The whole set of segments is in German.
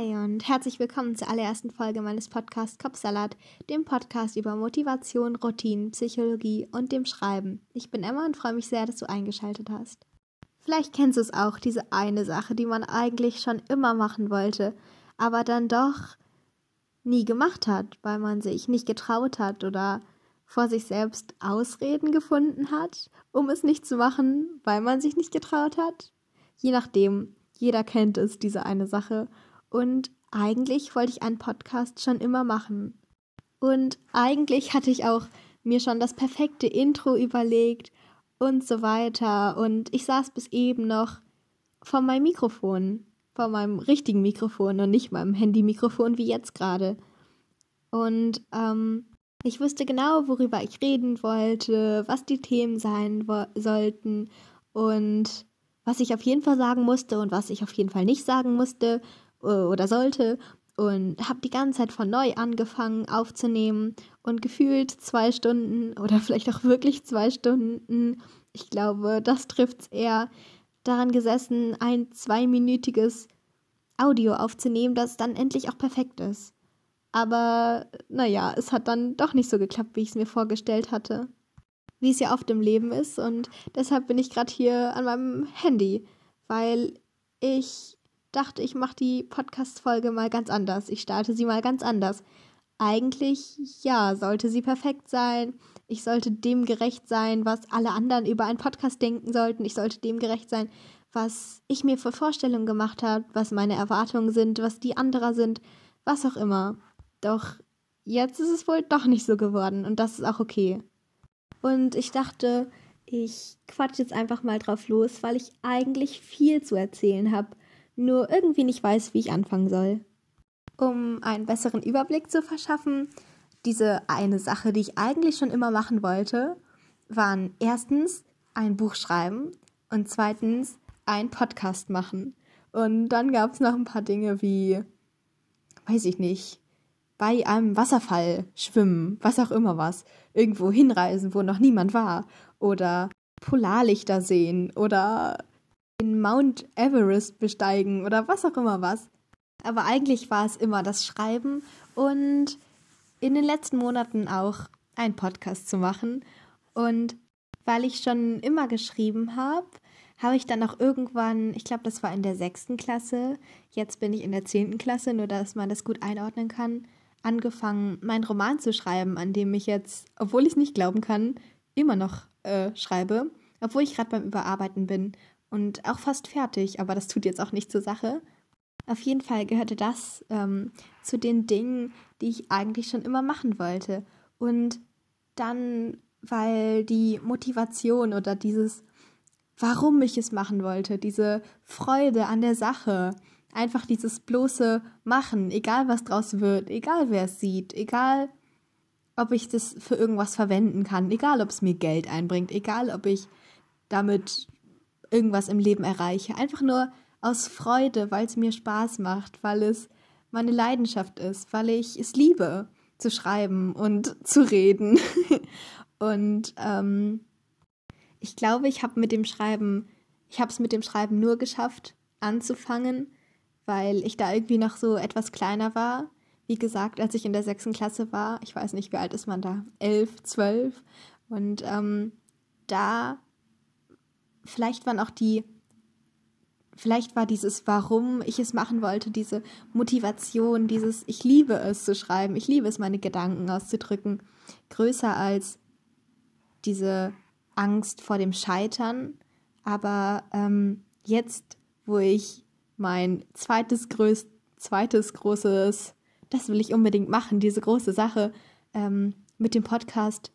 Hi und herzlich willkommen zur allerersten Folge meines Podcasts Kopfsalat, dem Podcast über Motivation, Routinen, Psychologie und dem Schreiben. Ich bin Emma und freue mich sehr, dass du eingeschaltet hast. Vielleicht kennst du es auch, diese eine Sache, die man eigentlich schon immer machen wollte, aber dann doch nie gemacht hat, weil man sich nicht getraut hat oder vor sich selbst Ausreden gefunden hat, um es nicht zu machen, weil man sich nicht getraut hat. Je nachdem, jeder kennt es, diese eine Sache. Und eigentlich wollte ich einen Podcast schon immer machen. Und eigentlich hatte ich auch mir schon das perfekte Intro überlegt und so weiter. Und ich saß bis eben noch vor meinem Mikrofon, vor meinem richtigen Mikrofon und nicht meinem Handy-Mikrofon wie jetzt gerade. Und ähm, ich wusste genau, worüber ich reden wollte, was die Themen sein sollten und was ich auf jeden Fall sagen musste und was ich auf jeden Fall nicht sagen musste oder sollte und habe die ganze Zeit von neu angefangen aufzunehmen und gefühlt zwei Stunden oder vielleicht auch wirklich zwei Stunden, ich glaube, das trifft es eher, daran gesessen, ein zweiminütiges Audio aufzunehmen, das dann endlich auch perfekt ist. Aber naja, es hat dann doch nicht so geklappt, wie ich es mir vorgestellt hatte wie es ja oft im Leben ist. Und deshalb bin ich gerade hier an meinem Handy, weil ich dachte, ich mache die Podcast-Folge mal ganz anders. Ich starte sie mal ganz anders. Eigentlich, ja, sollte sie perfekt sein. Ich sollte dem gerecht sein, was alle anderen über einen Podcast denken sollten. Ich sollte dem gerecht sein, was ich mir für Vorstellungen gemacht habe, was meine Erwartungen sind, was die anderer sind, was auch immer. Doch jetzt ist es wohl doch nicht so geworden und das ist auch okay. Und ich dachte, ich quatsch jetzt einfach mal drauf los, weil ich eigentlich viel zu erzählen habe, nur irgendwie nicht weiß, wie ich anfangen soll. Um einen besseren Überblick zu verschaffen, diese eine Sache, die ich eigentlich schon immer machen wollte, waren erstens ein Buch schreiben und zweitens ein Podcast machen. Und dann gab es noch ein paar Dinge wie, weiß ich nicht, bei einem Wasserfall schwimmen, was auch immer was, irgendwo hinreisen, wo noch niemand war, oder Polarlichter sehen oder den Mount Everest besteigen oder was auch immer was. Aber eigentlich war es immer das Schreiben und in den letzten Monaten auch einen Podcast zu machen. Und weil ich schon immer geschrieben habe, habe ich dann auch irgendwann, ich glaube, das war in der sechsten Klasse, jetzt bin ich in der zehnten Klasse, nur dass man das gut einordnen kann, angefangen, meinen Roman zu schreiben, an dem ich jetzt, obwohl ich es nicht glauben kann, immer noch äh, schreibe, obwohl ich gerade beim Überarbeiten bin und auch fast fertig, aber das tut jetzt auch nicht zur Sache. Auf jeden Fall gehörte das ähm, zu den Dingen, die ich eigentlich schon immer machen wollte. Und dann, weil die Motivation oder dieses, warum ich es machen wollte, diese Freude an der Sache, Einfach dieses bloße Machen, egal was draus wird, egal wer es sieht, egal ob ich das für irgendwas verwenden kann, egal ob es mir Geld einbringt, egal ob ich damit irgendwas im Leben erreiche. Einfach nur aus Freude, weil es mir Spaß macht, weil es meine Leidenschaft ist, weil ich es liebe zu schreiben und zu reden. und ähm, ich glaube, ich habe mit dem Schreiben, ich habe es mit dem Schreiben nur geschafft, anzufangen, weil ich da irgendwie noch so etwas kleiner war. Wie gesagt, als ich in der sechsten Klasse war, ich weiß nicht, wie alt ist man da, elf, zwölf. Und ähm, da vielleicht waren auch die, vielleicht war dieses, warum ich es machen wollte, diese Motivation, dieses, ich liebe es zu schreiben, ich liebe es, meine Gedanken auszudrücken, größer als diese Angst vor dem Scheitern. Aber ähm, jetzt, wo ich mein zweites größt, zweites großes, das will ich unbedingt machen, diese große Sache ähm, mit dem Podcast,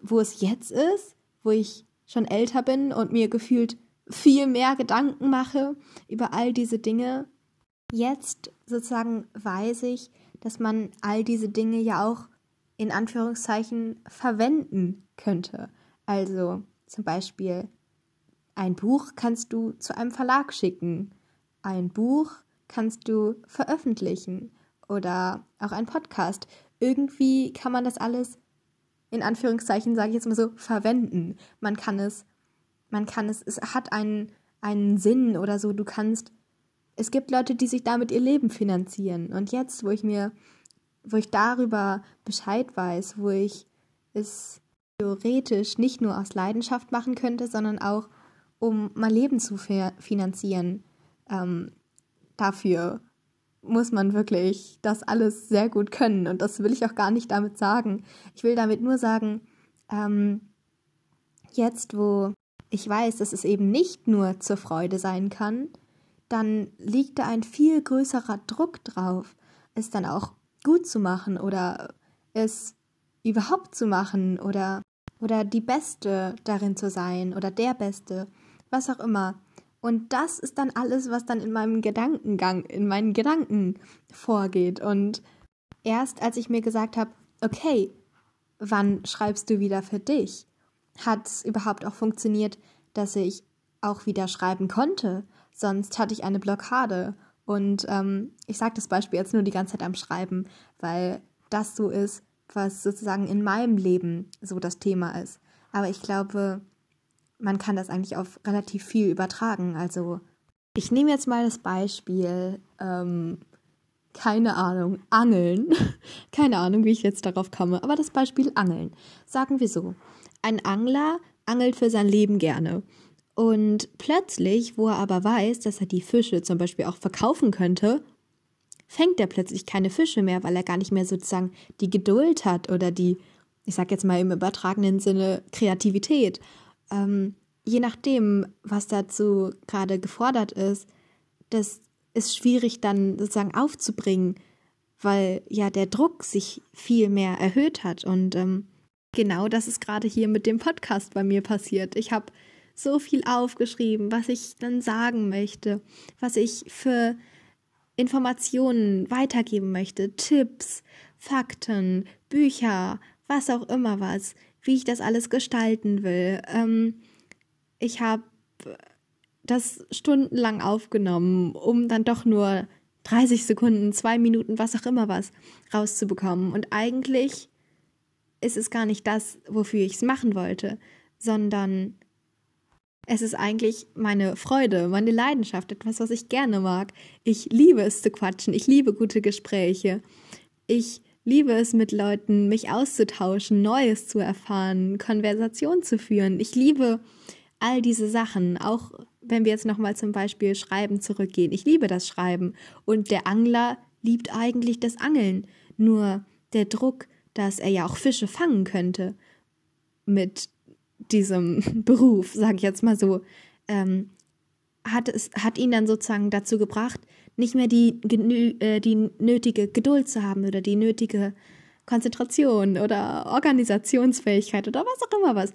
wo es jetzt ist, wo ich schon älter bin und mir gefühlt viel mehr Gedanken mache über all diese Dinge. Jetzt sozusagen weiß ich, dass man all diese Dinge ja auch in Anführungszeichen verwenden könnte. Also zum Beispiel ein Buch kannst du zu einem Verlag schicken ein Buch kannst du veröffentlichen oder auch ein Podcast. Irgendwie kann man das alles in Anführungszeichen, sage ich jetzt mal so, verwenden. Man kann es, man kann es, es hat einen, einen Sinn oder so. Du kannst es gibt Leute, die sich damit ihr Leben finanzieren. Und jetzt, wo ich mir, wo ich darüber Bescheid weiß, wo ich es theoretisch nicht nur aus Leidenschaft machen könnte, sondern auch, um mein Leben zu finanzieren, ähm, dafür muss man wirklich das alles sehr gut können. Und das will ich auch gar nicht damit sagen. Ich will damit nur sagen, ähm, jetzt, wo ich weiß, dass es eben nicht nur zur Freude sein kann, dann liegt da ein viel größerer Druck drauf, es dann auch gut zu machen oder es überhaupt zu machen oder, oder die Beste darin zu sein oder der Beste, was auch immer. Und das ist dann alles, was dann in meinem Gedankengang, in meinen Gedanken vorgeht. Und erst als ich mir gesagt habe, okay, wann schreibst du wieder für dich, hat es überhaupt auch funktioniert, dass ich auch wieder schreiben konnte. Sonst hatte ich eine Blockade. Und ähm, ich sage das Beispiel jetzt nur die ganze Zeit am Schreiben, weil das so ist, was sozusagen in meinem Leben so das Thema ist. Aber ich glaube, man kann das eigentlich auf relativ viel übertragen. Also ich nehme jetzt mal das Beispiel, ähm, keine Ahnung, Angeln. keine Ahnung, wie ich jetzt darauf komme, aber das Beispiel Angeln. Sagen wir so, ein Angler angelt für sein Leben gerne. Und plötzlich, wo er aber weiß, dass er die Fische zum Beispiel auch verkaufen könnte, fängt er plötzlich keine Fische mehr, weil er gar nicht mehr sozusagen die Geduld hat oder die, ich sag jetzt mal im übertragenen Sinne, Kreativität ähm, je nachdem, was dazu gerade gefordert ist, das ist schwierig dann sozusagen aufzubringen, weil ja der Druck sich viel mehr erhöht hat. Und ähm, genau das ist gerade hier mit dem Podcast bei mir passiert. Ich habe so viel aufgeschrieben, was ich dann sagen möchte, was ich für Informationen weitergeben möchte, Tipps, Fakten, Bücher, was auch immer was, wie ich das alles gestalten will. Ähm, ich habe das stundenlang aufgenommen, um dann doch nur 30 Sekunden, zwei Minuten, was auch immer was rauszubekommen. Und eigentlich ist es gar nicht das, wofür ich es machen wollte, sondern es ist eigentlich meine Freude, meine Leidenschaft, etwas, was ich gerne mag. Ich liebe es zu quatschen, ich liebe gute Gespräche. Ich liebe es, mit Leuten mich auszutauschen, Neues zu erfahren, Konversation zu führen. Ich liebe all diese Sachen, auch wenn wir jetzt nochmal zum Beispiel Schreiben zurückgehen. Ich liebe das Schreiben und der Angler liebt eigentlich das Angeln. Nur der Druck, dass er ja auch Fische fangen könnte mit diesem Beruf, sage ich jetzt mal so, ähm, hat, es, hat ihn dann sozusagen dazu gebracht, nicht mehr die, äh, die nötige Geduld zu haben oder die nötige Konzentration oder Organisationsfähigkeit oder was auch immer was.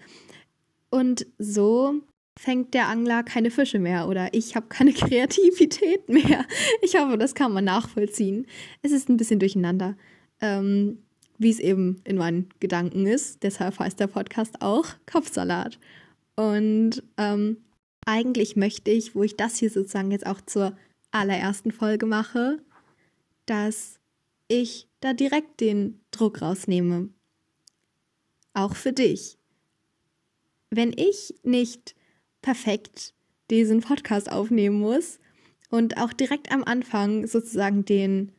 Und so fängt der Angler keine Fische mehr oder ich habe keine Kreativität mehr. Ich hoffe, das kann man nachvollziehen. Es ist ein bisschen durcheinander, ähm, wie es eben in meinen Gedanken ist. Deshalb heißt der Podcast auch Kopfsalat. Und ähm, eigentlich möchte ich, wo ich das hier sozusagen jetzt auch zur allerersten Folge mache, dass ich da direkt den Druck rausnehme. Auch für dich wenn ich nicht perfekt diesen Podcast aufnehmen muss und auch direkt am Anfang sozusagen den,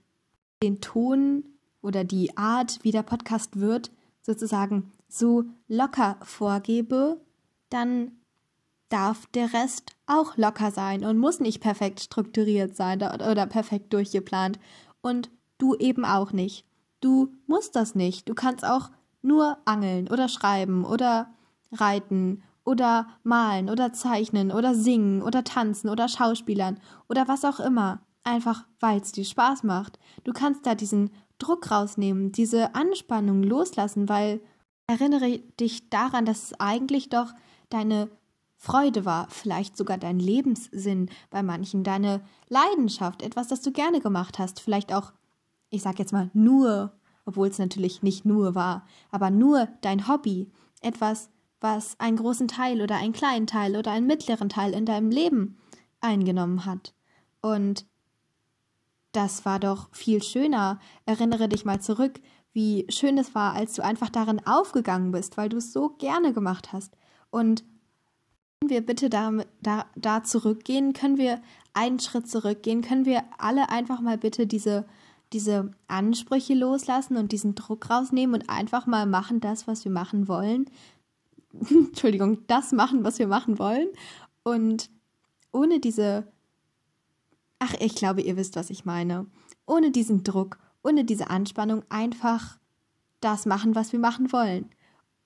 den Ton oder die Art, wie der Podcast wird, sozusagen so locker vorgebe, dann darf der Rest auch locker sein und muss nicht perfekt strukturiert sein oder perfekt durchgeplant. Und du eben auch nicht. Du musst das nicht. Du kannst auch nur angeln oder schreiben oder reiten oder malen oder zeichnen oder singen oder tanzen oder schauspielern oder was auch immer. Einfach weil es dir Spaß macht. Du kannst da diesen Druck rausnehmen, diese Anspannung loslassen, weil erinnere dich daran, dass es eigentlich doch deine Freude war, vielleicht sogar dein Lebenssinn bei manchen, deine Leidenschaft, etwas, das du gerne gemacht hast, vielleicht auch, ich sag jetzt mal, nur, obwohl es natürlich nicht nur war, aber nur dein Hobby, etwas, was einen großen Teil oder einen kleinen Teil oder einen mittleren Teil in deinem Leben eingenommen hat. Und das war doch viel schöner. Erinnere dich mal zurück, wie schön es war, als du einfach darin aufgegangen bist, weil du es so gerne gemacht hast. Und wir bitte da, da, da zurückgehen? Können wir einen Schritt zurückgehen? Können wir alle einfach mal bitte diese, diese Ansprüche loslassen und diesen Druck rausnehmen und einfach mal machen das, was wir machen wollen? Entschuldigung, das machen, was wir machen wollen. Und ohne diese, ach, ich glaube, ihr wisst, was ich meine. Ohne diesen Druck, ohne diese Anspannung einfach das machen, was wir machen wollen.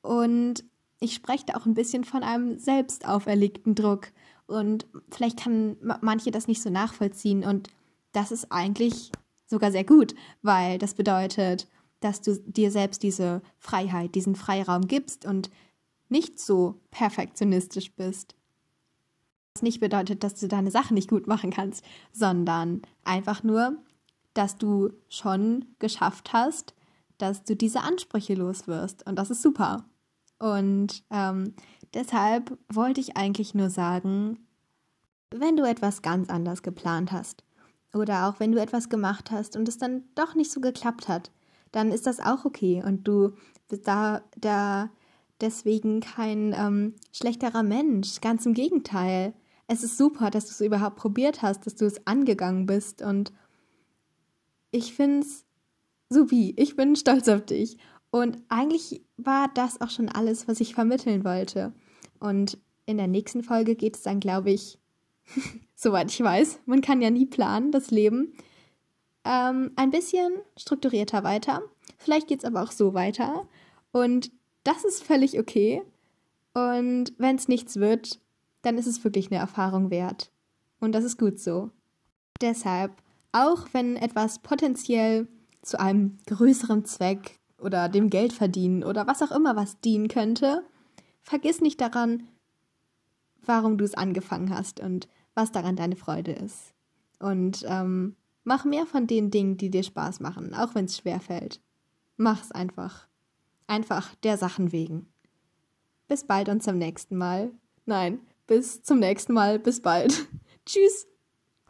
Und ich spreche da auch ein bisschen von einem selbst auferlegten Druck. Und vielleicht kann manche das nicht so nachvollziehen. Und das ist eigentlich sogar sehr gut, weil das bedeutet, dass du dir selbst diese Freiheit, diesen Freiraum gibst und nicht so perfektionistisch bist. Was nicht bedeutet, dass du deine Sachen nicht gut machen kannst, sondern einfach nur, dass du schon geschafft hast, dass du diese Ansprüche loswirst. Und das ist super. Und ähm, deshalb wollte ich eigentlich nur sagen, wenn du etwas ganz anders geplant hast oder auch wenn du etwas gemacht hast und es dann doch nicht so geklappt hat, dann ist das auch okay und du bist da, da deswegen kein ähm, schlechterer Mensch. Ganz im Gegenteil. Es ist super, dass du es überhaupt probiert hast, dass du es angegangen bist und ich finde es supi. Ich bin stolz auf dich. Und eigentlich war das auch schon alles, was ich vermitteln wollte. Und in der nächsten Folge geht es dann, glaube ich, soweit ich weiß, man kann ja nie planen, das Leben, ähm, ein bisschen strukturierter weiter. Vielleicht geht es aber auch so weiter. Und das ist völlig okay. Und wenn es nichts wird, dann ist es wirklich eine Erfahrung wert. Und das ist gut so. Deshalb, auch wenn etwas potenziell zu einem größeren Zweck oder dem Geld verdienen oder was auch immer was dienen könnte, vergiss nicht daran, warum du es angefangen hast und was daran deine Freude ist. Und ähm, mach mehr von den Dingen, die dir Spaß machen, auch wenn es schwer fällt. Mach's einfach. Einfach der Sachen wegen. Bis bald und zum nächsten Mal. Nein, bis zum nächsten Mal. Bis bald. Tschüss.